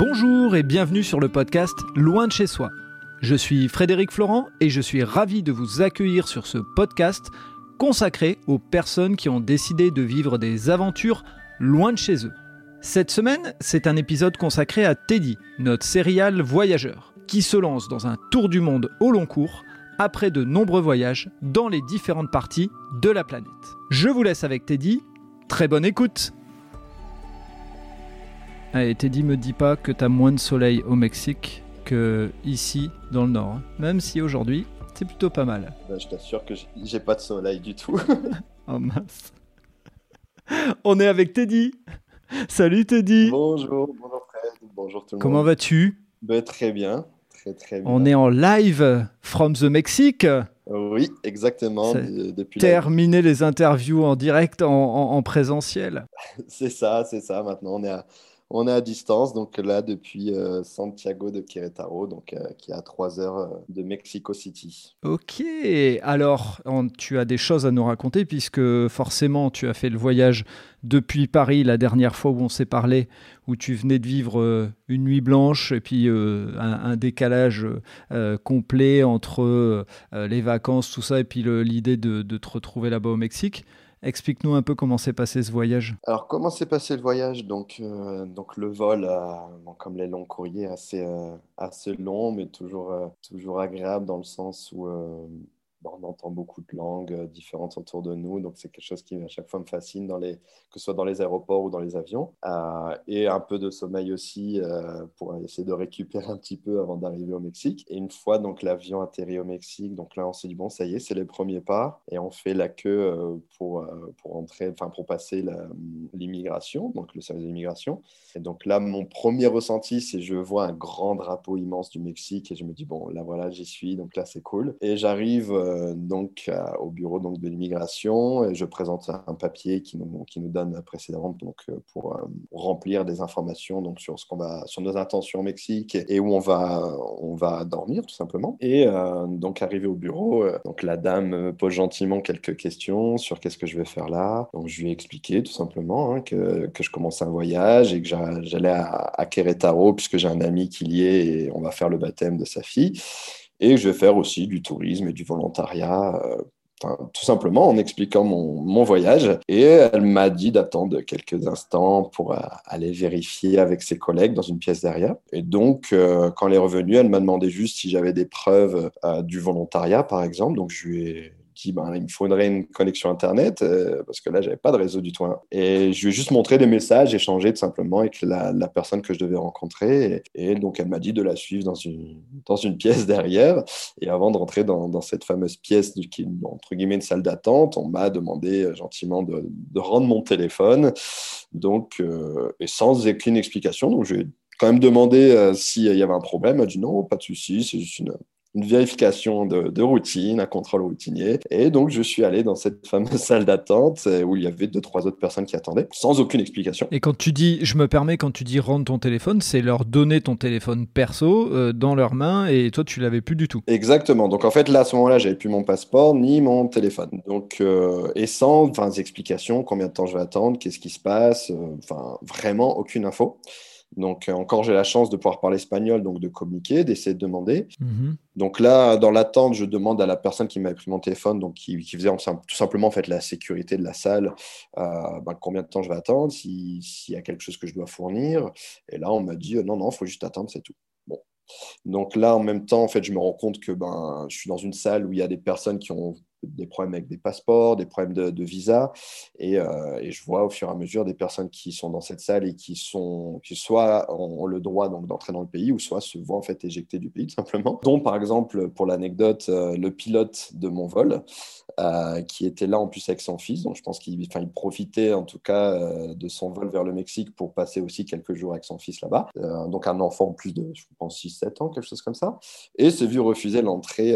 Bonjour et bienvenue sur le podcast Loin de chez soi. Je suis Frédéric Florent et je suis ravi de vous accueillir sur ce podcast consacré aux personnes qui ont décidé de vivre des aventures loin de chez eux. Cette semaine, c'est un épisode consacré à Teddy, notre serial voyageur, qui se lance dans un tour du monde au long cours après de nombreux voyages dans les différentes parties de la planète. Je vous laisse avec Teddy. Très bonne écoute Allez, Teddy me dit pas que t'as moins de soleil au Mexique que ici dans le nord. hein. Même si aujourd'hui, c'est plutôt pas mal. Ben, je t'assure que j'ai- pas de soleil du tout. Oh mince. On est avec Teddy. Salut Teddy. bonjour, bonjour Fred, bonjour tout le Comment monde. vas-tu? Ben, Très bien, très très bien. On est en live from the Mexique. Oui, exactement. Depuis la- Terminer les interviews en direct, en, en- en présentiel. C'est ça, c'est ça. Maintenant, on est à, on est à distance. Donc là, depuis euh, Santiago de Querétaro, donc euh, qui est à 3 heures euh, de Mexico City. Ok, alors tu as des choses à nous raconter puisque forcément tu as fait le voyage depuis Paris la dernière fois où on s'est parlé, où tu venais de vivre une nuit blanche et puis un, décalage complet entre les vacances, tout ça, et puis l'idée de te retrouver là-bas au Mexique. Explique-nous un peu comment s'est passé ce voyage. Alors, comment s'est passé le voyage? Donc, euh, donc le vol, comme les longs courriers, assez, euh, assez long, mais toujours, euh, toujours agréable dans le sens où on entend beaucoup de langues euh, différentes autour de nous. Donc, c'est quelque chose qui, à chaque fois, me fascine, que ce soit dans les aéroports ou dans les avions. Euh, et un peu de sommeil aussi euh, pour essayer de récupérer un petit peu avant d'arriver au Mexique. Et une fois donc l'avion atterri au Mexique, donc là, on s'est dit, bon, ça y est, c'est les premiers pas. Et on fait la queue pour, pour entrer, enfin, pour passer l'immigration, donc le service d'immigration. Et donc là, mon premier ressenti, c'est je vois un grand drapeau immense du Mexique et je me dis, bon, là, voilà, j'y suis, donc là, c'est cool. Et j'arrive euh, donc à- au bureau donc, de l'immigration je présente un papier qui nous, qui nous donne précédemment donc, euh, pour euh, remplir des informations donc, sur, ce va, sur nos intentions au Mexique et où on va, on va dormir, tout simplement. Et euh, donc, arrivé au bureau, euh, donc, la dame me pose gentiment quelques questions sur qu'est-ce que je vais faire là. Donc, je lui ai expliqué tout simplement hein, que, que je commençais un voyage et que j'a- j'allais à, à Querétaro puisque j'ai un ami qui y est et on va faire le baptême de sa fille. Et je vais faire aussi du tourisme et du volontariat. euh, tout simplement en expliquant mon, mon voyage. Et elle m'a dit d'attendre quelques instants pour euh, aller vérifier avec ses collègues dans une pièce derrière. Et donc, euh, quand elle est revenue, elle m'a demandé juste si j'avais des preuves du volontariat, par exemple. Donc, je lui ai ben, il me faudrait une connexion Internet, euh, parce que là, j'avais pas de réseau du tout. hein. Et je lui ai juste montré des messages, échangé tout simplement avec la, personne que je devais rencontrer. Et, donc, elle m'a dit de la suivre dans une, dans une pièce derrière. Et avant de rentrer dans, cette fameuse pièce qui est entre guillemets une salle d'attente, on m'a demandé euh, gentiment de, rendre mon téléphone. Donc, euh, et sans aucune explication. Donc, je quand même demandé s'il y avait un problème. Elle a dit non, pas de souci, c'est juste une, une vérification de, de routine, un contrôle routinier. Et donc, je suis allé dans cette fameuse salle d'attente euh, où il y avait deux, trois autres personnes qui attendaient, sans aucune explication. Et quand tu dis, je me permets, quand tu dis rendre ton téléphone, c'est leur donner ton téléphone perso euh, dans leurs mains et toi tu l'avais plus du tout. Exactement. Donc en fait, là, à ce moment-là, j'avais plus mon passeport ni mon téléphone. Donc, euh, et sans explications, combien de temps je vais attendre, qu'est-ce qui se passe, euh, enfin, vraiment aucune info. Donc, euh, encore, j'ai la chance de pouvoir parler espagnol, donc de communiquer, d'essayer de demander. Mhm. Donc là, dans l'attente, je demande à la personne qui m'avait pris mon téléphone, donc qui, qui faisait tout simplement en fait la sécurité de la salle, euh, ben, combien de temps je vais attendre, si- s'il y a quelque chose que je dois fournir. Et là, on m'a dit euh, non, non, il faut juste attendre, c'est tout. Bon. Donc là, en même temps, en fait, je me rends compte que ben, je suis dans une salle où il y a des personnes qui ont des problèmes avec des passeports, des problèmes de, de visa, et, euh, et je vois au fur et à mesure des personnes qui sont dans cette salle et qui sont, qui soit ont, le droit d'entrer dans le pays, ou soit se voient en fait éjectés du pays tout simplement. Dont par exemple, pour l'anecdote, euh, le pilote de mon vol, euh, qui était là en plus avec son fils, donc je pense qu'il il profitait en tout cas de son vol vers le Mexique pour passer aussi quelques jours avec son fils là-bas. Donc un enfant en plus de, je pense, 6-7 ans, quelque chose comme ça, et s'est vu refuser l'entrée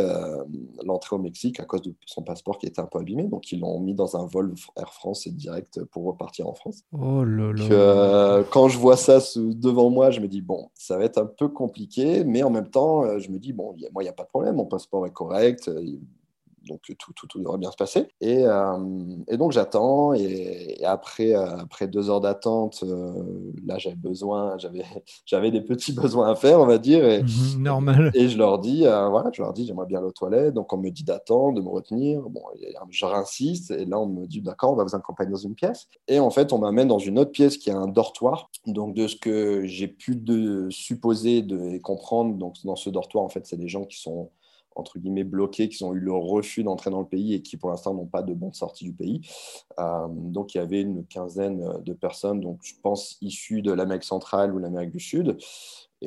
l'entrée au Mexique à cause de son passeport qui était un peu abîmé, donc ils l'ont mis dans un vol Air France direct pour repartir en France. Oh là là. Donc, euh, quand je vois ça devant moi, je me dis, bon, ça va être un peu compliqué, mais en même temps, euh, je me dis, bon, y a- moi, il n'y a pas de problème, mon passeport est correct, euh, donc tout, tout, tout, devrait bien se passer. Et, et donc j'attends, et, après, après deux heures d'attente, là j'avais besoin, j'avais, des petits besoins à faire, on va dire. Et, mhm, Normal. Et je leur dis, voilà, je leur dis, j'aimerais bien aller aux toilettes, donc on me dit d'attendre, de me retenir. Bon, je réinsiste, et là on me dit, d'accord, on va vous accompagner dans une pièce. Et en fait, on m'amène dans une autre pièce qui est un dortoir. Donc de ce que j'ai pu de supposer de, et comprendre, donc dans ce dortoir, en fait, c'est des gens qui sont entre guillemets bloqués, qui ont eu le refus d'entrer dans le pays et qui pour l'instant n'ont pas de bonne sortie du pays. Euh, donc il y avait une quinzaine de personnes, donc je pense issues de l'Amérique centrale ou l'Amérique du Sud,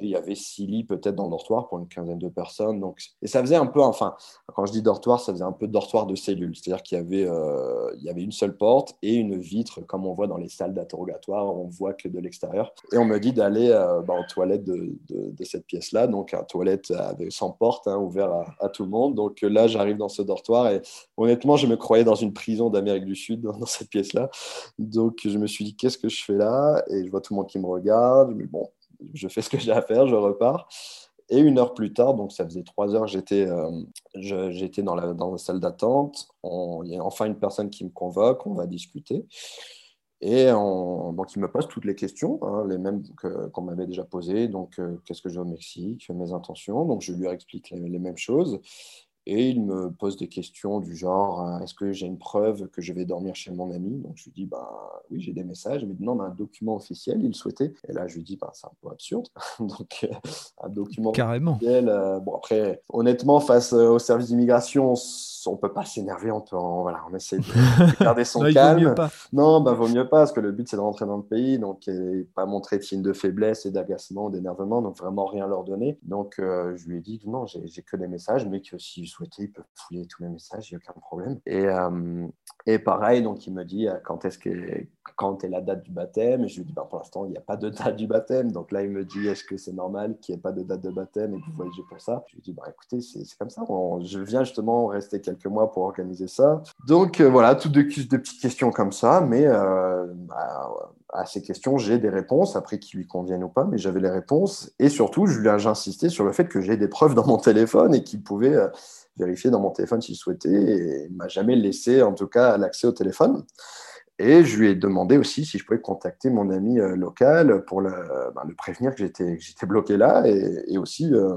il y avait six lits peut-être dans le dortoir pour une quinzaine de personnes. Donc, et ça faisait un peu, enfin, quand je dis dortoir, ça faisait un peu dortoir de cellules. C'est-à-dire qu'il y, avait, euh, y avait une seule porte et une vitre, comme on voit dans les salles d'interrogatoire, on voit que de l'extérieur. Et on me dit d'aller euh, bah, aux toilettes de, cette pièce-là, donc une toilette sans porte, hein, ouvert à, tout le monde. Donc là, j'arrive dans ce dortoir et honnêtement, je me croyais dans une prison d'Amérique du Sud, dans, dans cette pièce-là. Donc je me suis dit, qu'est-ce que je fais là? Et je vois tout le monde qui me regarde. Mais bon, je fais ce que j'ai à faire, je repars. Et une heure plus tard, donc ça faisait trois heures, j'étais euh, dans la, dans la salle d'attente. Il y a enfin une personne qui me convoque, on va discuter. Et donc, il me pose toutes les questions, hein, les mêmes qu'on m'avait déjà posées. Donc, euh, qu'est-ce que j'ai au Mexique, mes intentions. Donc, je lui explique les mêmes choses. Et il me pose des questions du genre euh, est-ce que j'ai une preuve que je vais dormir chez mon ami? Donc je lui dis bah, oui, j'ai des messages. Mais non, on a un document officiel, il souhaitait. Et là, je lui dis bah, c'est un peu absurde. Donc euh, un document Carrément. officiel. Euh, bon, après, honnêtement, face au service d'immigration, on ne peut pas s'énerver. On, peut voilà, on essaie de garder son calme. Vaut mieux pas. Non, bah, vaut mieux pas parce que le but, c'est de rentrer dans le pays. Donc, et pas montrer de signes de faiblesse et d'agacement, d'énervement. Donc, vraiment rien leur donner. Donc, je lui ai dit non, j'ai que des messages, mais que si souhaiter, ils peuvent fouiller tous mes messages, il n'y a aucun problème. Et, euh, et pareil, donc il me dit euh, quand est-ce que quand est la date du baptême? Et je lui dis bah, pour l'instant, il n'y a pas de date du baptême. Donc là, il me dit est-ce que c'est normal qu'il n'y ait pas de date de baptême et que vous voyagez pour ça? Je lui dis bah, écoutez, c'est comme ça. je viens justement rester quelques mois pour organiser ça. Donc euh, voilà, toutes de, de, petites questions comme ça, mais bah, à ces questions, j'ai des réponses, après qui lui conviennent ou pas, mais j'avais les réponses. Et surtout, insisté sur le fait que j'ai des preuves dans mon téléphone et qu'il pouvait vérifier dans mon téléphone s'il souhaitait et il m'a jamais laissé en tout cas l'accès au téléphone. Et je lui ai demandé aussi si je pouvais contacter mon ami euh, local pour le, le prévenir que j'étais bloqué là et, aussi euh,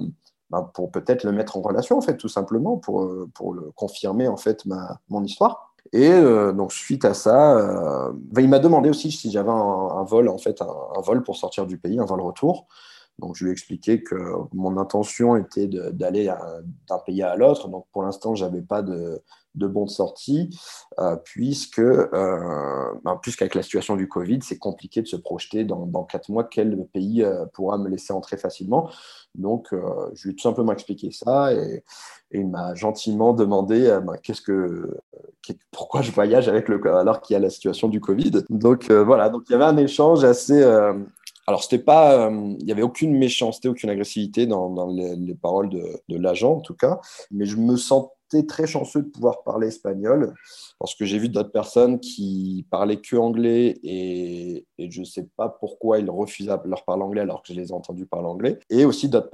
ben, pour peut-être le mettre en relation en fait tout simplement pour, euh, pour le confirmer en fait ma, mon histoire. Et donc suite à ça, ben, il m'a demandé aussi si j'avais un, vol en fait un, vol pour sortir du pays, un vol retour. Donc, je lui ai expliqué que mon intention était d'aller d'un pays à l'autre. Donc, pour l'instant, je n'avais pas de, de bon de euh, puisque, euh, ben, la situation du Covid, c'est compliqué de se projeter dans, quatre mois quel pays euh, pourra me laisser entrer facilement. Donc, je lui ai tout simplement expliqué ça et, il m'a gentiment demandé ben, qu'est-ce que, pourquoi je voyage avec le, alors qu'il y a la situation du Covid. Donc, voilà, donc il y avait un échange assez alors, c'était pas, euh, il n'y avait aucune méchanceté, aucune agressivité dans, les, paroles de, l'agent, en tout cas, mais je me sentais très chanceux de pouvoir parler espagnol parce que j'ai vu d'autres personnes qui parlaient que anglais et, je ne sais pas pourquoi ils refusaient de leur parler anglais alors que je les ai entendus parler anglais et aussi d'autres,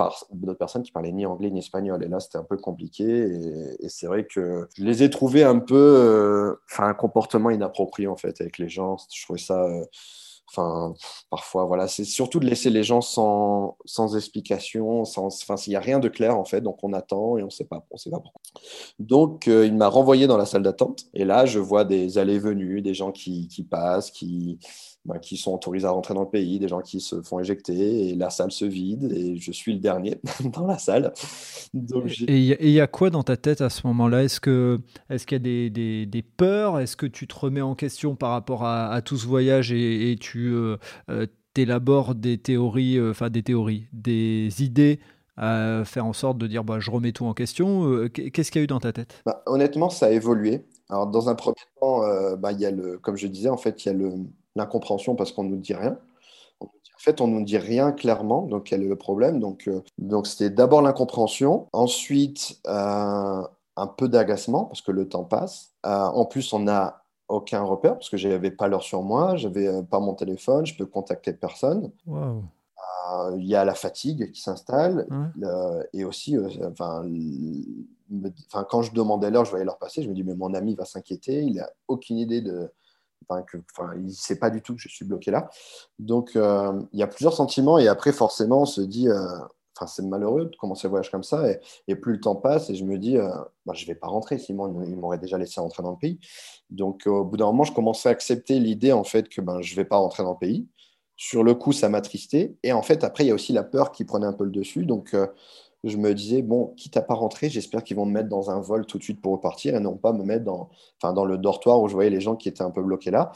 personnes qui parlaient ni anglais ni espagnol et là c'était un peu compliqué et, c'est vrai que je les ai trouvés un peu, euh, enfin un comportement inapproprié en fait avec les gens. Je trouvais ça euh, Enfin, parfois, voilà, c'est surtout de laisser les gens sans, sans explication, sans, enfin, s'il n'y a rien de clair en fait, donc on attend et on sait pas, on sait pas pourquoi. Donc, euh, il m'a renvoyé dans la salle d'attente et là, je vois des allées-venues, des gens qui, qui passent, qui, bah, qui sont autorisés à rentrer dans le pays, des gens qui se font éjecter, et la salle se vide, et je suis le dernier dans la salle. et il y, a quoi dans ta tête à ce moment-là? Est-ce qu'il est qu'il y a des, des, des peurs? Est-ce que tu te remets en question par rapport à, à tout ce voyage et, et tu euh, euh, élabores des théories, euh, enfin des théories, des idées à faire en sorte de dire bah, je remets tout en question? Qu'est-ce qu'il y a eu dans ta tête? Bah, Honnêtement, ça a évolué. Alors, dans un premier temps, bah, il y a le, comme je disais, en fait, il y a le, l'incompréhension parce qu'on ne nous dit rien. En fait, on ne nous dit rien clairement, donc quel est le problème? Donc, euh, donc c'était d'abord l'incompréhension, ensuite euh, un peu d'agacement parce que le temps passe. Euh, en plus, on n'a aucun repère parce que je n'avais pas l'heure sur moi, j'avais pas mon téléphone, je peux contacter personne. il y a la fatigue qui s'installe et aussi, enfin, quand je demandais l'heure, je voyais l'heure passer, je me dis, mais mon ami va s'inquiéter, il n'a aucune idée de. Enfin, il ne sait pas du tout que je suis bloqué là. Donc, il y a plusieurs sentiments, et après, forcément, on se dit, enfin, c'est malheureux de commencer le voyage comme ça, et, plus le temps passe, et je me dis, bah, je ne vais pas rentrer, sinon ils m'auraient déjà laissé rentrer dans le pays. Donc, au bout d'un moment, je commençais à accepter l'idée, en fait, que ben, je ne vais pas rentrer dans le pays. Sur le coup, ça m'attristait. Et en fait, après, il y a aussi la peur qui prenait un peu le dessus. Donc, euh, je me disais, bon, quitte à pas rentrer, j'espère qu'ils vont me mettre dans un vol tout de suite pour repartir et non pas me mettre dans, enfin, dans le dortoir où je voyais les gens qui étaient un peu bloqués là.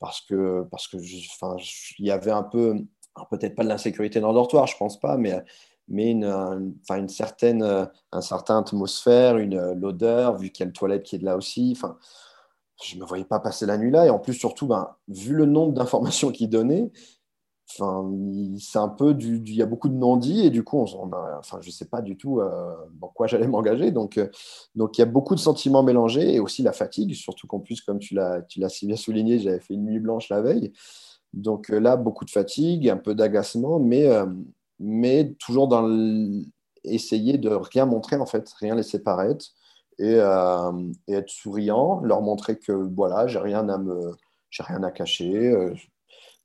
Parce que, parce que enfin, il y avait un peu, peut-être pas de l'insécurité dans le dortoir, je pense pas, mais, mais une, enfin, une certaine, un certain atmosphère, une, l'odeur, vu qu'il y a le toilette qui est là aussi. Enfin, je me voyais pas passer la nuit là. Et en plus, surtout, ben, vu le nombre d'informations qu'il donnait, C'est un peu du, il y a beaucoup de non-dits et du coup, on, enfin, je sais pas du tout euh, dans quoi j'allais m'engager. Donc, euh, donc, il y a beaucoup de sentiments mélangés et aussi la fatigue, surtout qu'en plus, comme tu l'as, tu l'as si bien souligné, j'avais fait une nuit blanche la veille. Donc euh, là, beaucoup de fatigue, un peu d'agacement, mais, mais toujours dans essayer de rien montrer en fait, rien laisser paraître et, et être souriant, leur montrer que voilà, j'ai rien à me, j'ai rien à cacher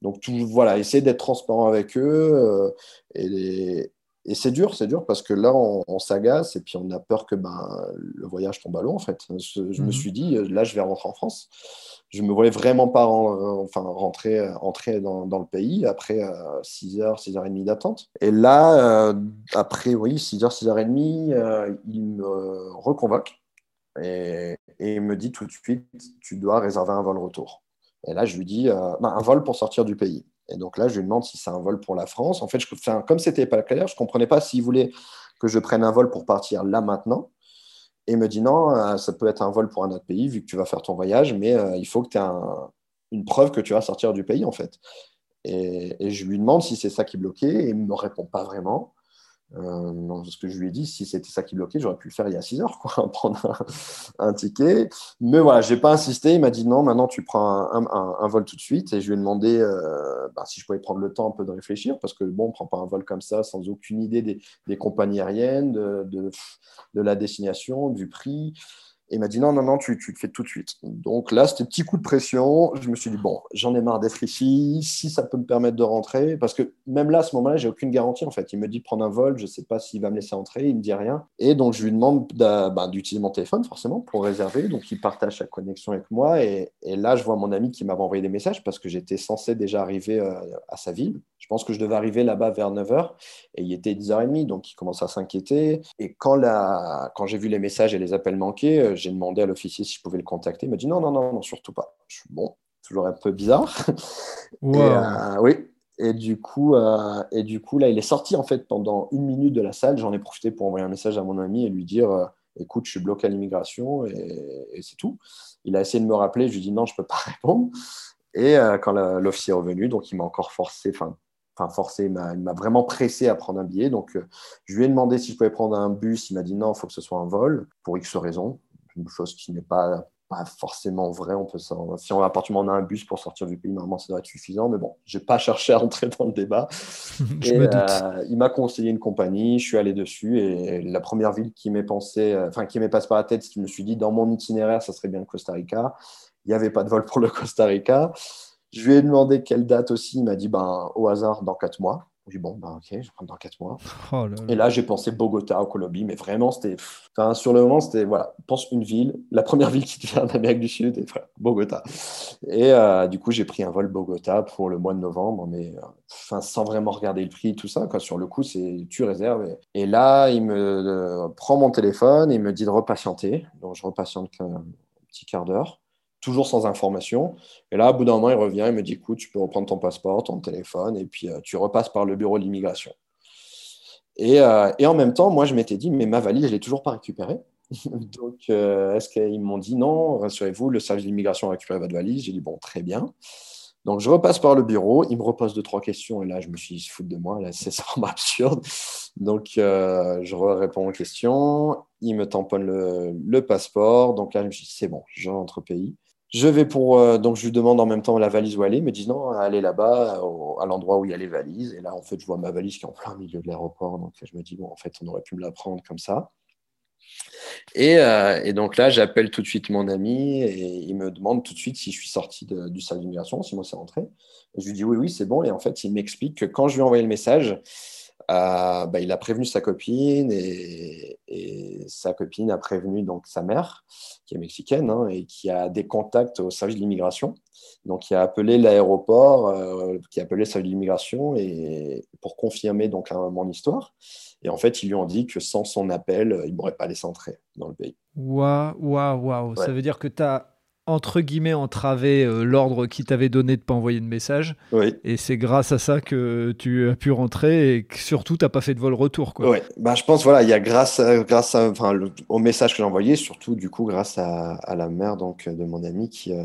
donc, tout, voilà, essayer d'être transparent avec eux. Euh, et, et c'est dur, c'est dur parce que là, on, s'agace et puis on a peur que ben, le voyage tombe à l'eau, en fait. Je, me mhm. suis dit, là, je vais rentrer en France. Je ne me voyais vraiment pas enfin, rentrer, entrer dans, dans, le pays après 6h, 6h30 d'attente. Et là, euh, après, oui, 6h, 6h30, euh, il me reconvoque et, et il me dit tout de suite, tu dois réserver un vol retour. Et là, je lui dis euh, bah, un vol pour sortir du pays. Et donc là, je lui demande si c'est un vol pour la France. En fait, je, enfin, comme c'était pas clair, je ne comprenais pas s'il voulait que je prenne un vol pour partir là maintenant. Et il me dit non, euh, ça peut être un vol pour un autre pays vu que tu vas faire ton voyage, mais euh, il faut que tu aies une preuve que tu vas sortir du pays en fait. Et, je lui demande si c'est ça qui bloquait et il me répond pas vraiment. Euh, ce que je lui ai dit, si c'était ça qui bloquait, j'aurais pu le faire il y a 6 heures, prendre un, ticket. Mais voilà, je n'ai pas insisté. Il m'a dit non, maintenant tu prends un, vol tout de suite. Et je lui ai demandé euh, bah, si je pouvais prendre le temps un peu de réfléchir, parce que bon, on ne prend pas un vol comme ça sans aucune idée des, compagnies aériennes, de, de, la destination, du prix. Et il m'a dit non, non, non, tu, le fais tout de suite. Donc là, c'était petit coup de pression. Je me suis dit, bon, j'en ai marre d'être ici. Si ça peut me permettre de rentrer, parce que même là, à ce moment-là, j'ai aucune garantie en fait. Il me dit prendre un vol, je ne sais pas s'il va me laisser entrer, il ne me dit rien. Et donc, je lui demande bah, d'utiliser mon téléphone forcément pour réserver. Donc, il partage sa connexion avec moi. Et, et là, je vois mon ami qui m'avait envoyé des messages parce que j'étais censé déjà arriver euh, à sa ville. Je pense que je devais arriver là-bas vers 9h et il était 10h30, donc il commence à s'inquiéter. Et quand, la... quand j'ai vu les messages et les appels manqués, euh, j'ai demandé à l'officier si je pouvais le contacter. Il m'a dit non, non, non, non, surtout pas. Je suis bon, toujours un peu bizarre. Et, euh, oui. Et du, coup, euh, et du coup, là, il est sorti en fait pendant une minute de la salle. J'en ai profité pour envoyer un message à mon ami et lui dire euh, écoute, je suis bloqué à l'immigration et, c'est tout. Il a essayé de me rappeler. Je lui ai dit non, je ne peux pas répondre. Et quand l'officier est revenu, donc il m'a encore forcé, enfin, enfin forcé, il m'a vraiment pressé à prendre un billet. Donc, je lui ai demandé si je pouvais prendre un bus. Il m'a dit non, il faut que ce soit un vol pour X raisons une chose qui n'est pas, pas forcément vraie. On peut, si on, à partir on a un bus pour sortir du pays, normalement, ça doit être suffisant. Mais bon, je n'ai pas cherché à entrer dans le débat. Euh, il m'a conseillé une compagnie, je suis allé dessus. Et la première ville qui m'est pensé, euh, enfin, qui m'est passé par la tête, je me suis dit, dans mon itinéraire, ça serait bien le Costa Rica. Il n'y avait pas de vol pour le Costa Rica. Je lui ai demandé quelle date aussi. Il m'a dit, ben, au hasard, dans quatre mois. J'ai dit, bon, bah, ok, je prendre dans 4 mois. Oh et là, j'ai pensé Bogota, au Colombie, mais vraiment, c'était. Enfin, sur le moment, c'était, voilà, pense une ville, la première ville qui te vient d'Amérique du Sud, et voilà, Bogota. Et euh, du coup, j'ai pris un vol Bogota pour le mois de novembre, mais euh, enfin, sans vraiment regarder le prix, tout ça. Quoi. Sur le coup, c'est tu réserves. Et, là, il me euh, prend mon téléphone et il me dit de repatienter. Donc, je repatiente un petit quart d'heure toujours sans information. Et là, au bout d'un moment, il revient, il me dit, écoute, tu peux reprendre ton passeport, ton téléphone, et puis euh, tu repasses par le bureau de l'immigration. Et, euh, et, en même temps, moi, je m'étais dit, mais ma valise, je ne l'ai toujours pas récupérée. Donc, euh, est-ce qu'ils m'ont dit, non, rassurez-vous, le service d'immigration a récupéré votre valise? J'ai dit, bon, très bien. Donc, je repasse par le bureau, il me repose deux, trois questions, et là, je me suis dit, de moi, là, c'est vraiment absurde. Donc, je réponds aux questions, il me tamponne le, le, passeport, donc là, je me suis dit, c'est bon, je rentre au pays. Je vais pour. Euh, donc, je lui demande en même temps la valise où aller. Il me dit non, allez là-bas, à l'endroit où il y a les valises. Et là, en fait, je vois ma valise qui est en plein milieu de l'aéroport. Donc, je me dis, bon, en fait, on aurait pu me la prendre comme ça. Et, euh, donc là, j'appelle tout de suite mon ami et il me demande tout de suite si je suis sorti du salle d'immigration, si moi c'est rentré. Je lui dis oui, oui, c'est bon. Et en fait, il m'explique que quand je lui ai envoyé le message, euh, bah, il a prévenu sa copine et, sa copine a prévenu donc sa mère, qui est mexicaine hein, et qui a des contacts au service de l'immigration. Donc, il a appelé l'aéroport, euh, qui a appelé le service de l'immigration et pour confirmer donc mon histoire. Et en fait, ils lui ont dit que sans son appel, il ne m'aurait pas laissé entrer dans le pays. Waouh, waouh, waouh. Ça veut dire que tu as entre guillemets entravé euh, l'ordre qui t'avait donné de pas envoyer de message. Oui. Et c'est grâce à ça que tu as pu rentrer et que surtout t'as pas fait de vol retour. Quoi. Oui, bah, je pense voilà, il y a grâce, grâce à, enfin, au message que j'ai envoyé, surtout du coup grâce à, à, la mère donc, de mon ami qui, euh,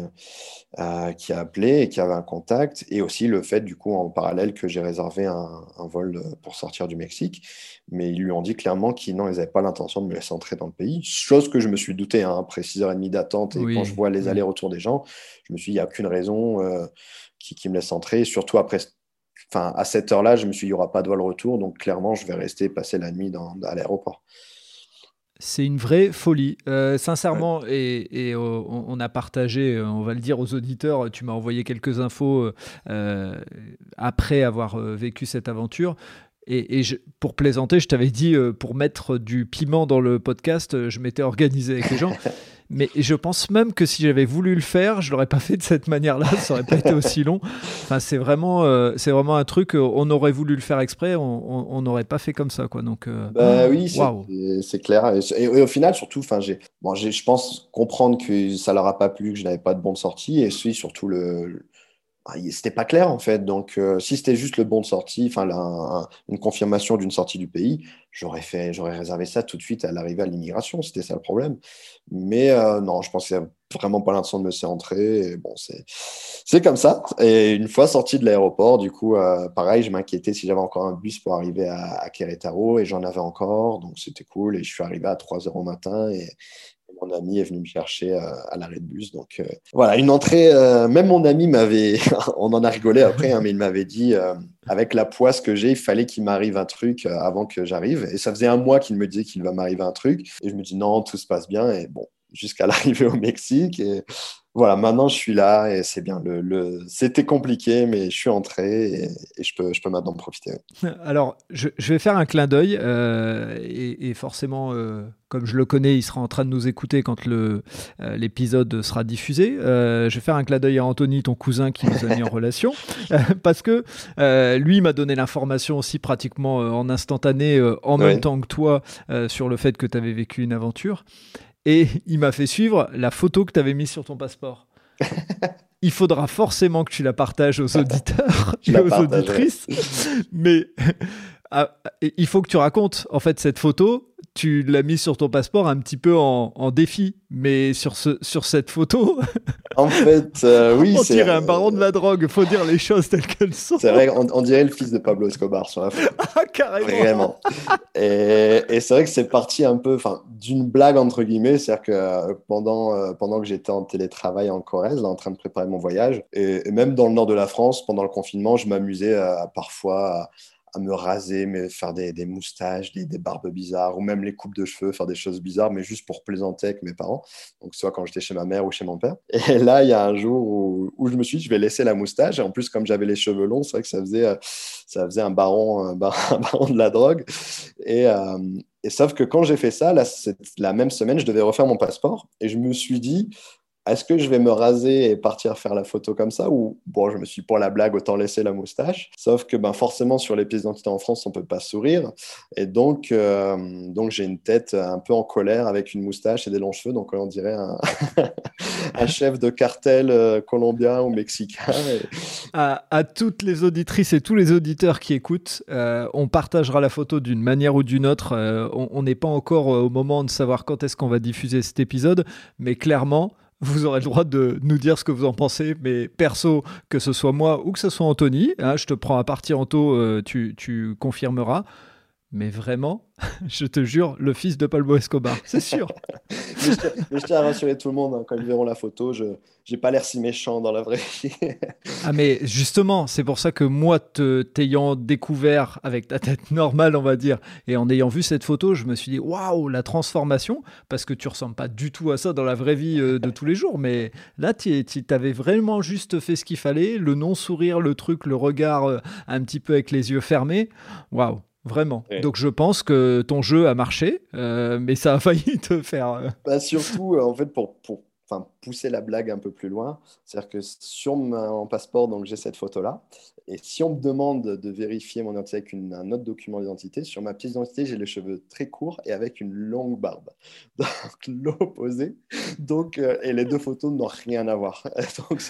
euh, qui a appelé et qui avait un contact, et aussi le fait du coup en parallèle que j'ai réservé un, un, vol pour sortir du Mexique. Mais ils lui ont dit clairement qu'ils n'avaient pas l'intention de me laisser entrer dans le pays, chose que je me suis douté hein, après 6h30 d'attente et quand je vois les allers-retours des gens, je me suis dit, il n'y a aucune raison euh, qui, qui, me laisse entrer. surtout après, enfin, à cette heure-là, je me suis dit, il n'y aura pas de vol retour. Donc, clairement, je vais rester passer la nuit dans, à l'aéroport. C'est une vraie folie. Euh, sincèrement, et, et on, a partagé, on va le dire aux auditeurs, tu m'as envoyé quelques infos euh, après avoir vécu cette aventure. Et, et pour plaisanter, je t'avais dit, pour mettre du piment dans le podcast, je m'étais organisé avec les gens. Mais je pense même que si j'avais voulu le faire, je l'aurais pas fait de cette manière-là. Ça aurait pas été aussi long. Enfin, c'est vraiment, euh, c'est vraiment un truc. Euh, on aurait voulu le faire exprès, on n'aurait pas fait comme ça, quoi. Donc, euh, bah oui, c'est clair. Et, au final, surtout, enfin, j'ai, bon, je pense comprendre que ça leur a pas plu, que je n'avais pas de bonne sortie, et surtout le, c'était pas clair en fait. Donc, euh, si c'était juste le bon de sortie, enfin une confirmation d'une sortie du pays, j'aurais fait, j'aurais réservé ça tout de suite à l'arrivée à l'immigration. C'était ça le problème. Mais euh, non, je pensais vraiment pas l'intention de me laisser entrer. bon, c'est comme ça. Et une fois sorti de l'aéroport, du coup, euh, pareil, je m'inquiétais si j'avais encore un bus pour arriver à, à Querétaro et j'en avais encore, donc c'était cool. Et je suis arrivé à 3 heures au matin et, mon ami est venu me chercher euh, à l'arrêt de bus. Donc euh, voilà, une entrée, euh, même mon ami m'avait, on en a rigolé après, hein, mais il m'avait dit, avec la poisse que j'ai, il fallait qu'il m'arrive un truc avant que j'arrive. Et ça faisait un mois qu'il me disait qu'il va m'arriver un truc. Et je me dis, non, tout se passe bien. Et bon, jusqu'à l'arrivée au Mexique. Voilà, maintenant je suis là et c'est bien. Le, C'était compliqué, mais je suis entré et, je, peux, je peux maintenant profiter. Alors, je, vais faire un clin d'œil euh, et, forcément, euh, comme je le connais, il sera en train de nous écouter quand euh, l'épisode sera diffusé. je vais faire un clin d'œil à Anthony, ton cousin qui nous a mis en relation, parce que lui m'a donné l'information aussi pratiquement en instantané, en même temps que toi, sur le fait que tu avais vécu une aventure et il m'a fait suivre la photo que tu avais mise sur ton passeport. il faudra forcément que tu la partages aux auditeurs et aux auditrices. Mais ah, il faut que tu racontes en fait cette photo tu l'as mis sur ton passeport un petit peu en, défi, mais sur, ce, sur cette photo. En fait, euh, oui. On dirait un baron de la drogue, faut dire les choses telles qu'elles sont. C'est vrai, on, dirait le fils de Pablo Escobar sur la photo. Ah, carrément. Vraiment. Et, et c'est vrai que c'est parti un peu d'une blague, entre guillemets, c'est-à-dire que euh, pendant, euh, pendant que j'étais en télétravail en Corrèze, là, en train de préparer mon voyage, et, même dans le nord de la France, pendant le confinement, je m'amusais parfois à me raser, mais faire des, moustaches, des, barbes bizarres, ou même les coupes de cheveux, faire des choses bizarres, mais juste pour plaisanter avec mes parents. Donc, soit quand j'étais chez ma mère ou chez mon père. Et là, il y a un jour où, je me suis dit, je vais laisser la moustache. Et en plus, comme j'avais les cheveux longs, c'est vrai que ça faisait, euh, ça faisait un baron, un baron, de la drogue. Et, euh, et sauf que quand j'ai fait ça, là, la même semaine, je devais refaire mon passeport. Et je me suis dit, est-ce que je vais me raser et partir faire la photo comme ça ou bon je me suis pour la blague autant laisser la moustache. Sauf que ben forcément sur les pièces d'identité en France on peut pas sourire. Et donc euh, donc j'ai une tête un peu en colère avec une moustache et des longs cheveux. Donc on dirait un, chef de cartel euh, colombien ou mexicain. À, toutes les auditrices et tous les auditeurs qui écoutent euh, on partagera la photo d'une manière ou d'une autre. On n'est pas encore au moment de savoir quand est-ce qu'on va diffuser cet épisode. Mais clairement vous aurez le droit de nous dire ce que vous en pensez. Mais perso, que ce soit moi ou que ce soit Anthony, hein, je te prends à partir, Anto, euh, tu, tu confirmeras. Mais vraiment, je te jure, le fils de Pablo Escobar, c'est sûr. mais, je, tiens à rassurer tout le monde, hein, quand ils verront la photo, je n'ai pas l'air si méchant dans la vraie vie. ah mais justement, c'est pour ça que moi, t'ayant découvert avec ta tête normale, on va dire, et en ayant vu cette photo, je me suis dit, waouh, la transformation, parce que tu ressembles pas du tout à ça dans la vraie vie euh, de tous les jours, mais là, tu avais vraiment juste fait ce qu'il fallait, le non-sourire, le truc, le regard euh, un petit peu avec les yeux fermés. Waouh Vraiment. Donc je pense que ton jeu a marché, euh, mais ça a failli te faire. Euh, bah, surtout, euh, en fait, pour, pour pousser la blague un peu plus loin, c'est-à-dire que sur mon passeport, donc j'ai cette photo-là, et si on me demande de vérifier mon identité avec un autre document d'identité, sur ma pièce d'identité, j'ai les cheveux très courts et avec une longue barbe. Donc l'opposé. Donc, et les deux photos n'ont rien à voir. Donc,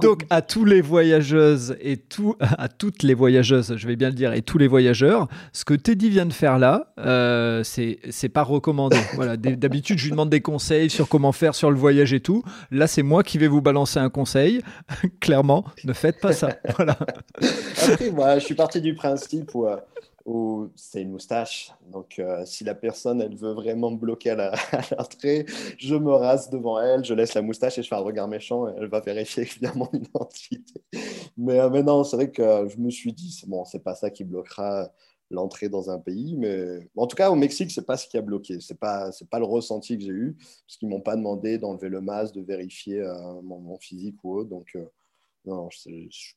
Donc à tous les voyageuses et tout, à toutes les voyageuses, je vais bien le dire, et tous les voyageurs, ce que Teddy vient de faire là, euh, c'est pas recommandé. Voilà, d'habitude je lui demande des conseils sur comment faire sur le voyage et tout. Là c'est moi qui vais vous balancer un conseil. Clairement, ne faites pas ça. Voilà. Après moi, je suis parti du principe où euh, c'est une moustache. Donc, euh, si la personne, elle veut vraiment me bloquer à l'entrée, je me rase devant elle, je laisse la moustache et je fais un regard méchant et elle va vérifier bien mon identité. Mais, euh, non, c'est vrai que je me suis dit, c'est bon, c'est pas ça qui bloquera l'entrée dans un pays. Mais en tout cas, au Mexique, c'est pas ce qui a bloqué. C'est pas, pas le ressenti que j'ai eu parce qu'ils m'ont pas demandé d'enlever le masque, de vérifier euh, mon, physique ou autre. Donc, non, je,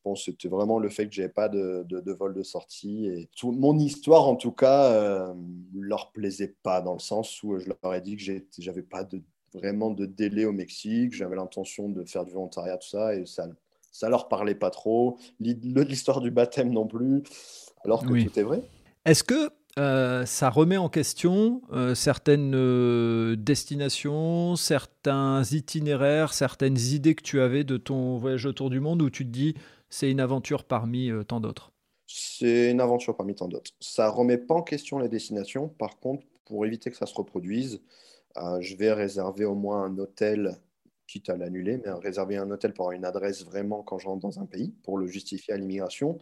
pense que c'était vraiment le fait que j'avais pas de, de, vol de sortie. Et mon histoire, en tout cas, euh, leur plaisait pas dans le sens où je leur ai dit que j'avais pas de, vraiment de délai au Mexique. J'avais l'intention de faire du volontariat, tout ça, et ça, ça leur parlait pas trop. L'histoire du baptême non plus, alors que tout est vrai. Est-ce que euh, ça remet en question euh, certaines euh, destinations, certains itinéraires, certaines idées que tu avais de ton voyage autour du monde où tu te dis c'est une aventure parmi tant d'autres? C'est une aventure parmi tant d'autres. Ça remet pas en question les destinations. Par contre, pour éviter que ça se reproduise, je vais réserver au moins un hôtel quitte à l'annuler, mais réserver un hôtel pour une adresse vraiment quand je rentre dans un pays, pour le justifier à l'immigration,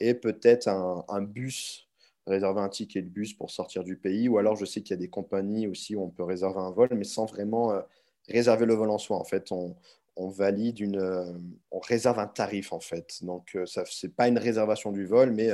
et peut-être un, un, bus réserver un ticket de bus pour sortir du pays, ou alors je sais qu'il y a des compagnies aussi où on peut réserver un vol, mais sans vraiment euh, réserver le vol en soi. En fait, on, valide une, euh, on réserve un tarif en fait. Donc euh, ça, c'est pas une réservation du vol, mais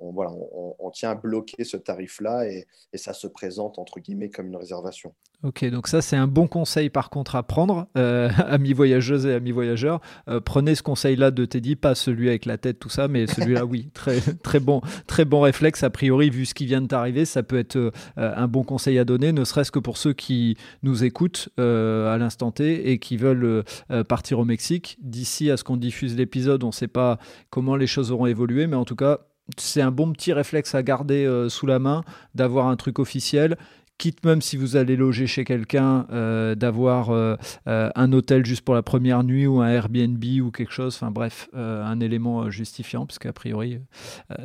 on, voilà, on, tient à bloquer ce tarif-là et, et, ça se présente entre guillemets comme une réservation. Ok, donc ça c'est un bon conseil par contre à prendre, euh, amis voyageuses et amis voyageurs. Euh, prenez ce conseil-là de Teddy, pas celui avec la tête, tout ça, mais celui-là, oui, très, très, bon, très bon réflexe. A priori, vu ce qui vient de t'arriver, ça peut être euh, un bon conseil à donner, ne serait-ce que pour ceux qui nous écoutent à l'instant T et qui veulent partir au Mexique. D'ici à ce qu'on diffuse l'épisode, on ne sait pas comment les choses auront évolué, mais en tout cas, c'est un bon petit réflexe à garder sous la main, d'avoir un truc officiel quitte même si vous allez loger chez quelqu'un, euh, d'avoir euh, euh, un hôtel juste pour la première nuit ou un Airbnb ou quelque chose, enfin bref, un élément justifiant, parce qu'a priori,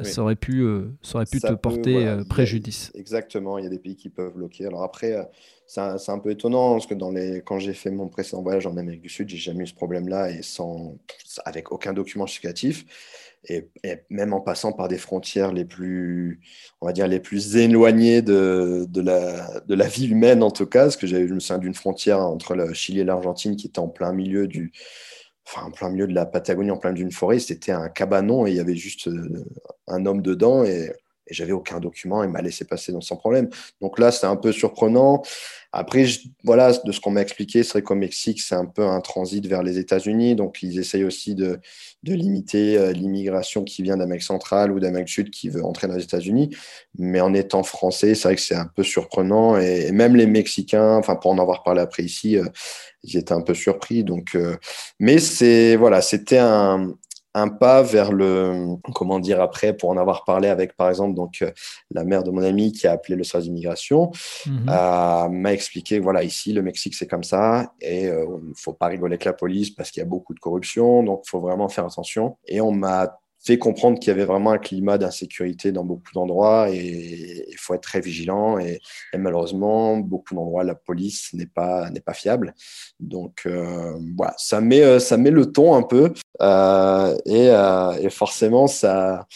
ça aurait pu, ça aurait pu te porter préjudice. exactement, il y a des pays qui peuvent bloquer. Alors après, c'est un, peu étonnant, parce que dans les, quand j'ai fait mon précédent voyage en Amérique du Sud, j'ai jamais eu ce problème-là, et sans, avec aucun document justificatif et, même en passant par des frontières les plus, on va dire, les plus éloignées de, la, de la vie humaine en tout cas, parce que j'avais, je me souviens d'une frontière entre le Chili et l'Argentine qui était en plein milieu du, enfin, en plein milieu de la Patagonie, en plein d'une forêt. C'était un cabanon et il y avait juste euh, un homme dedans et et j'avais aucun document, il m'a laissé passer sans problème. Donc là, c'est un peu surprenant. Après, voilà, de ce qu'on m'a expliqué, c'est vrai qu'au Mexique, c'est un peu un transit vers les États-Unis. Donc, ils essayent aussi de, de limiter euh, l'immigration qui vient d'Amérique centrale ou d'Amérique du Sud qui veut entrer dans les États-Unis. Mais en étant français, c'est vrai que c'est un peu surprenant. Et, même les Mexicains, enfin, pour en avoir parlé après ici, euh, ils étaient un peu surpris. Donc, euh, mais c'est voilà, c'était un, un pas vers le, comment dire après, pour en avoir parlé avec, par exemple, donc euh, la mère de mon ami qui a appelé le service d'immigration, mhm. euh, m'a expliqué, voilà, ici, le Mexique, c'est comme ça, et euh, faut pas rigoler avec la police parce qu'il y a beaucoup de corruption, donc faut vraiment faire attention. Et on m'a fait comprendre qu'il y avait vraiment un climat d'insécurité dans beaucoup d'endroits et il faut être très vigilant. Et, malheureusement, beaucoup d'endroits, la police n'est pas, n'est pas fiable. Donc, euh, voilà, ça met, euh, ça met le ton un peu. Euh, et, et, forcément, ça,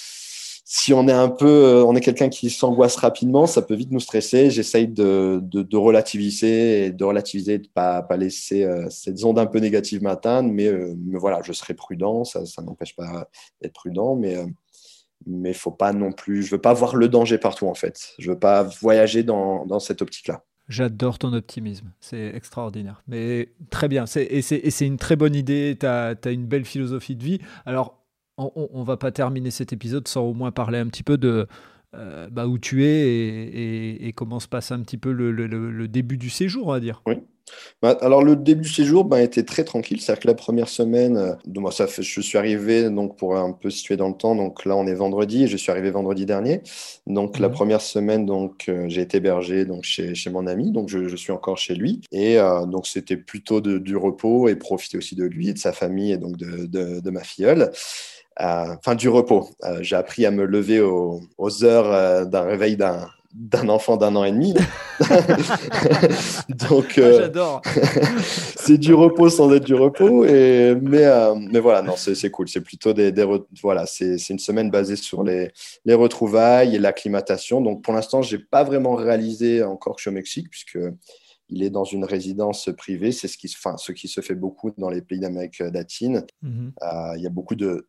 si on est un peu, on est quelqu'un qui s'angoisse rapidement, ça peut vite nous stresser. J'essaye de, relativiser et de relativiser, de pas, pas laisser cette onde un peu négative m'atteindre. Mais, mais voilà, je serai prudent. Ça, n'empêche pas d'être prudent, mais mais faut pas non plus. Je veux pas voir le danger partout en fait. Je veux pas voyager dans, cette optique-là. J'adore ton optimisme, c'est extraordinaire. Mais très bien, et c'est une très bonne idée, tu as, une belle philosophie de vie. Alors, on ne va pas terminer cet épisode sans au moins parler un petit peu de euh, bah, où tu es et, et, comment se passe un petit peu le, le, le, début du séjour, on va dire. Oui. Bah, alors le début du séjour bah, était très tranquille, c'est-à-dire que la première semaine, euh, moi, ça fait, je suis arrivé donc pour un peu situer dans le temps, donc là on est vendredi et je suis arrivé vendredi dernier. Donc la mhm. première semaine donc euh, j'ai été hébergé donc chez, chez mon ami, donc je, je, suis encore chez lui et euh, donc c'était plutôt de, du repos et profiter aussi de lui et de sa famille et donc de, de, de ma filleule. Enfin, du repos. j'ai appris à me lever aux, aux heures d'un réveil d'un d'un enfant d'un an et demi. Donc, ah, euh, j'adore. c'est du repos sans être du repos. Et, mais, euh, mais voilà, non, c'est, cool. C'est plutôt des, voilà, c'est, une semaine basée sur les, les retrouvailles et l'acclimatation. Donc, pour l'instant, j'ai pas vraiment réalisé encore que je suis au Mexique, puisque il est dans une résidence privée. C'est ce qui, enfin, ce qui se fait beaucoup dans les pays d'Amérique latine. Mm-hmm. Euh, il y a beaucoup de,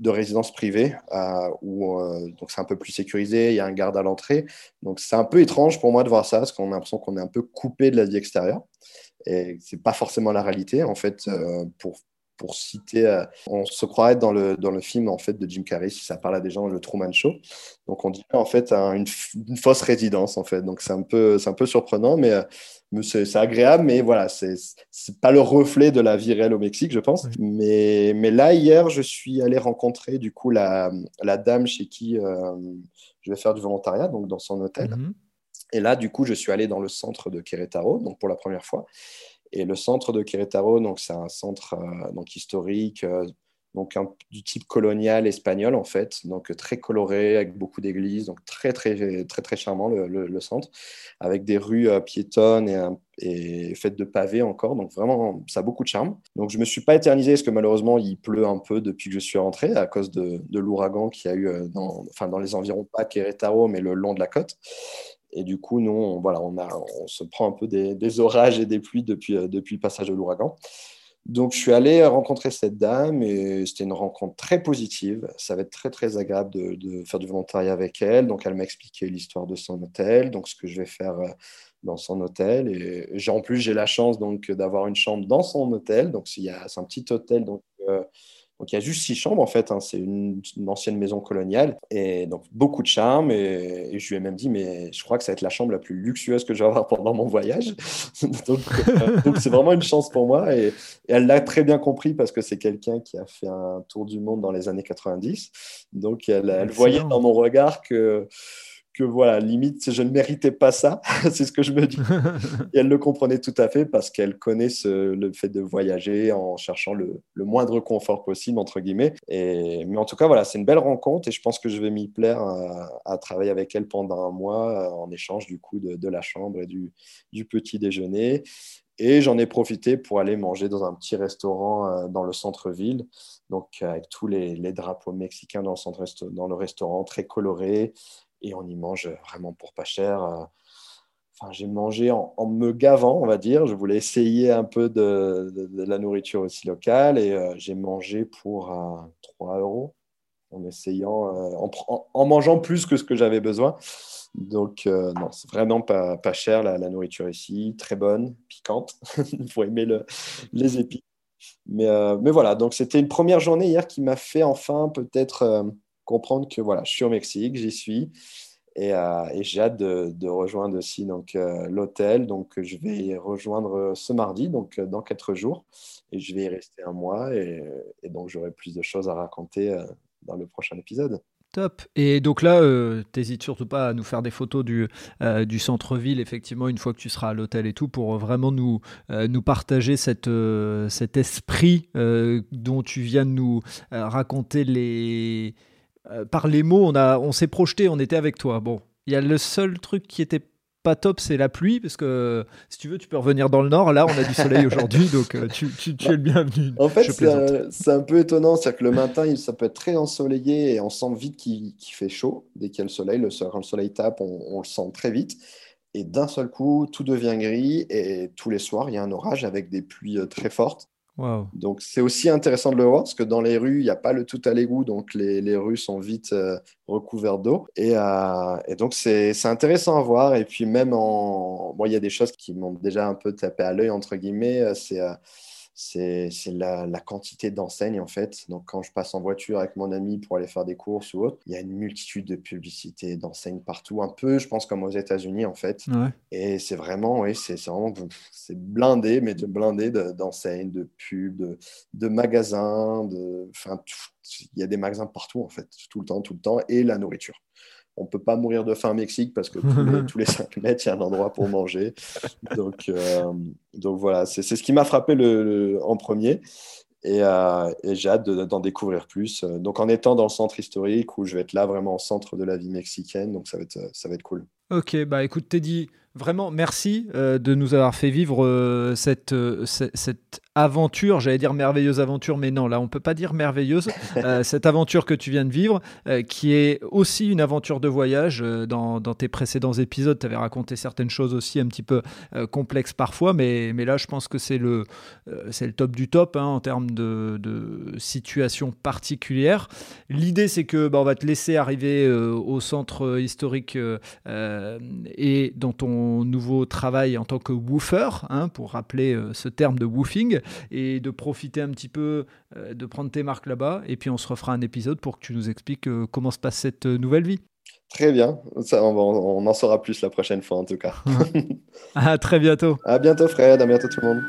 de résidence privée euh, où euh, donc c'est un peu plus sécurisé, il y a un garde à l'entrée. Donc c'est un peu étrange pour moi de voir ça parce qu'on a l'impression qu'on est un peu coupé de la vie extérieure et c'est pas forcément la réalité en fait euh, pour pour citer, on se croirait dans le, dans le film en fait de Jim Carrey, si ça parle à des gens, le Truman Show. Donc on dirait en fait une, une, fausse résidence en fait. Donc c'est un peu, un peu surprenant, mais c'est agréable, mais voilà, c'est pas le reflet de la vie réelle au Mexique, je pense. Mais, mais là, hier, je suis allé rencontrer du coup la, la dame chez qui euh, je vais faire du volontariat, donc dans son hôtel. Mhm. Et là, du coup, je suis allé dans le centre de Querétaro, donc pour la première fois. Et le centre de Querétaro, donc c'est un centre euh, donc historique. Euh, donc du type colonial espagnol en fait, donc très coloré avec beaucoup d'églises, donc très très très très charmant le, centre, avec des rues euh, piétonnes et, faites de pavés encore, donc vraiment ça a beaucoup de charme. Donc je me suis pas éternisé parce que malheureusement il pleut un peu depuis que je suis rentré à cause de, l'ouragan qu'il y a eu euh, dans, enfin, dans les environs pas Querétaro mais le long de la côte. Et du coup, nous, on, voilà, on, se prend un peu des, des orages et des pluies depuis, euh, depuis le passage de l'ouragan. Donc, je suis allé rencontrer cette dame et c'était une rencontre très positive. Ça va être très, très agréable de, faire du volontariat avec elle. Donc, elle m'a expliqué l'histoire de son hôtel, donc ce que je vais faire euh, dans son hôtel. Et en plus, j'ai la chance donc d'avoir une chambre dans son hôtel. Donc, c'est un petit hôtel donc, euh, donc il y a juste six chambres en fait, hein. c'est une, ancienne maison coloniale et donc beaucoup de charme. Et, je lui ai même dit, mais je crois que ça va être la chambre la plus luxueuse que je vais avoir pendant mon voyage. Euh, donc c'est vraiment une chance pour moi et, elle l'a très bien compris parce que c'est quelqu'un qui a fait un tour du monde dans les années 90. Donc elle, elle voyait dans mon regard que que voilà, limite, je ne méritais pas ça, c'est ce que je me dis. Et elle le comprenait tout à fait parce qu'elle connaît le fait de voyager en cherchant le, moindre confort possible, entre guillemets. Et, mais en tout cas, voilà, c'est une belle rencontre et je pense que je vais m'y plaire à, travailler avec elle pendant un mois euh, en échange du coup de, la chambre et du, du petit déjeuner. Et j'en ai profité pour aller manger dans un petit restaurant euh, dans le centre-ville, donc avec tous les, les, drapeaux mexicains dans le, centre, dans le restaurant, très coloré, et on y mange vraiment pour pas cher. Euh. Enfin, j'ai mangé en, me gavant, on va dire. Je voulais essayer un peu de, la nourriture aussi locale et euh, j'ai mangé pour 3 euh, euros en essayant, en, mangeant plus que ce que j'avais besoin. Donc, non, c'est vraiment pas, pas cher la, nourriture ici, très bonne, piquante. Il faut aimer le, les épices. Mais, mais voilà, donc c'était une première journée hier qui m'a fait enfin peut-être comprendre que voilà, je suis au Mexique, j'y suis. Et, euh, j'ai hâte de, rejoindre aussi donc euh, l'hôtel. Donc je vais rejoindre ce mardi, donc euh, dans quatre jours, et je vais y rester un mois. Et, donc j'aurai plus de choses à raconter dans le prochain épisode. Top. Et donc là, t'hésites surtout pas à nous faire des photos du, du centre-ville, effectivement, une fois que tu seras à l'hôtel et tout, pour vraiment nous, nous partager cette, cet esprit dont tu viens de nous raconter les, euh, par les mots, on, a, on s'est projeté, on était avec toi. Bon, il y a le seul truc qui était pas top, c'est la pluie, parce que si tu veux, tu peux revenir dans le nord. Là, on a du soleil aujourd'hui, donc euh, tu, tu, es le bienvenu. En fait, c'est un, peu étonnant. C'est-à-dire que le matin, ça peut être très ensoleillé et on sent vite qu'il fait chaud. Dès qu'il y a le soleil, le, quand le soleil tape, on, le sent très vite. Et d'un seul coup, tout devient gris et tous les soirs, il y a un orage avec des pluies euh, très fortes. Donc c'est aussi intéressant de le voir parce que dans les rues, il n'y a pas le tout à l'égout, donc les, les, rues sont vite euh, recouvertes d'eau. Et, euh, et, donc c'est intéressant à voir. Et puis même en... Bon, il y a des choses qui m'ont déjà un peu tapé à l'œil, entre guillemets. Euh, c'est c'est la, la, quantité d'enseignes en fait. Donc quand je passe en voiture avec mon ami pour aller faire des courses ou autre, il y a une multitude de publicités, d'enseignes partout, un peu, je pense comme aux États-Unis en fait. Et c'est vraiment, oui, c'est vraiment, c'est blindé, mais de blindé d'enseignes, de, pubs, de, de magasins, de, enfin, il y a des magasins partout en fait, tout le temps, tout le temps, et la nourriture on peut pas mourir de faim au Mexique parce que tous les, 5 mètres, il y a un endroit pour manger. Donc, euh, donc voilà, c'est ce qui m'a frappé le, en premier. Et, euh, et j'ai hâte d'en découvrir plus. Donc en étant dans le centre historique où je vais être là vraiment au centre de la vie mexicaine, donc ça va être, ça va être cool. Ok, bah écoute Teddy, vraiment merci euh, de nous avoir fait vivre cette, cette aventure, j'allais dire merveilleuse aventure, mais non, là on peut pas dire merveilleuse, euh, cette aventure que tu viens de vivre, euh, qui est aussi une aventure de voyage. Euh, dans, tes précédents épisodes, tu avais raconté certaines choses aussi un petit peu complexes parfois, mais, mais là je pense que c'est le, c'est le top du top hein, en termes de, de situation particulière. L'idée c'est que bah, on va te laisser arriver au centre historique et dans ton nouveau travail en tant que woofer, hein, pour rappeler ce terme de woofing et de profiter un petit peu, euh, de prendre tes marques là-bas. Et puis on se refera un épisode pour que tu nous expliques euh, comment se passe cette euh, nouvelle vie. Très bien, Ça, on, en saura plus la prochaine fois en tout cas. à très bientôt. À bientôt Fred, à bientôt tout le monde.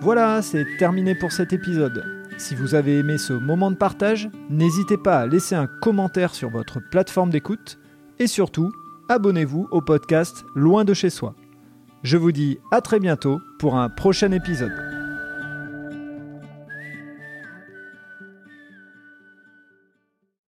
Voilà, c'est terminé pour cet épisode. Si vous avez aimé ce moment de partage, n'hésitez pas à laisser un commentaire sur votre plateforme d'écoute et surtout, abonnez-vous au podcast Loin de chez soi. Je vous dis à très bientôt pour un prochain épisode.